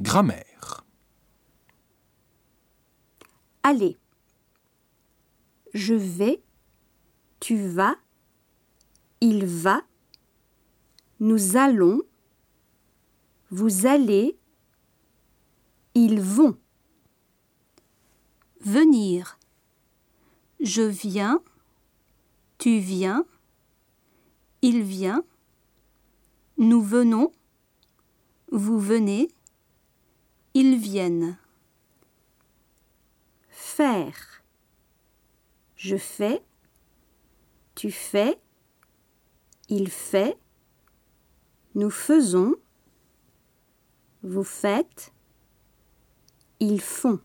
Grammaire. Aller. Je vais, tu vas, il va, nous allons, vous allez, ils vont. Venir. Je viens, tu viens, il vient, nous venons, vous venez, ils viennent. Faire. Je fais, tu fais, il fait, nous faisons, vous faites, ils font.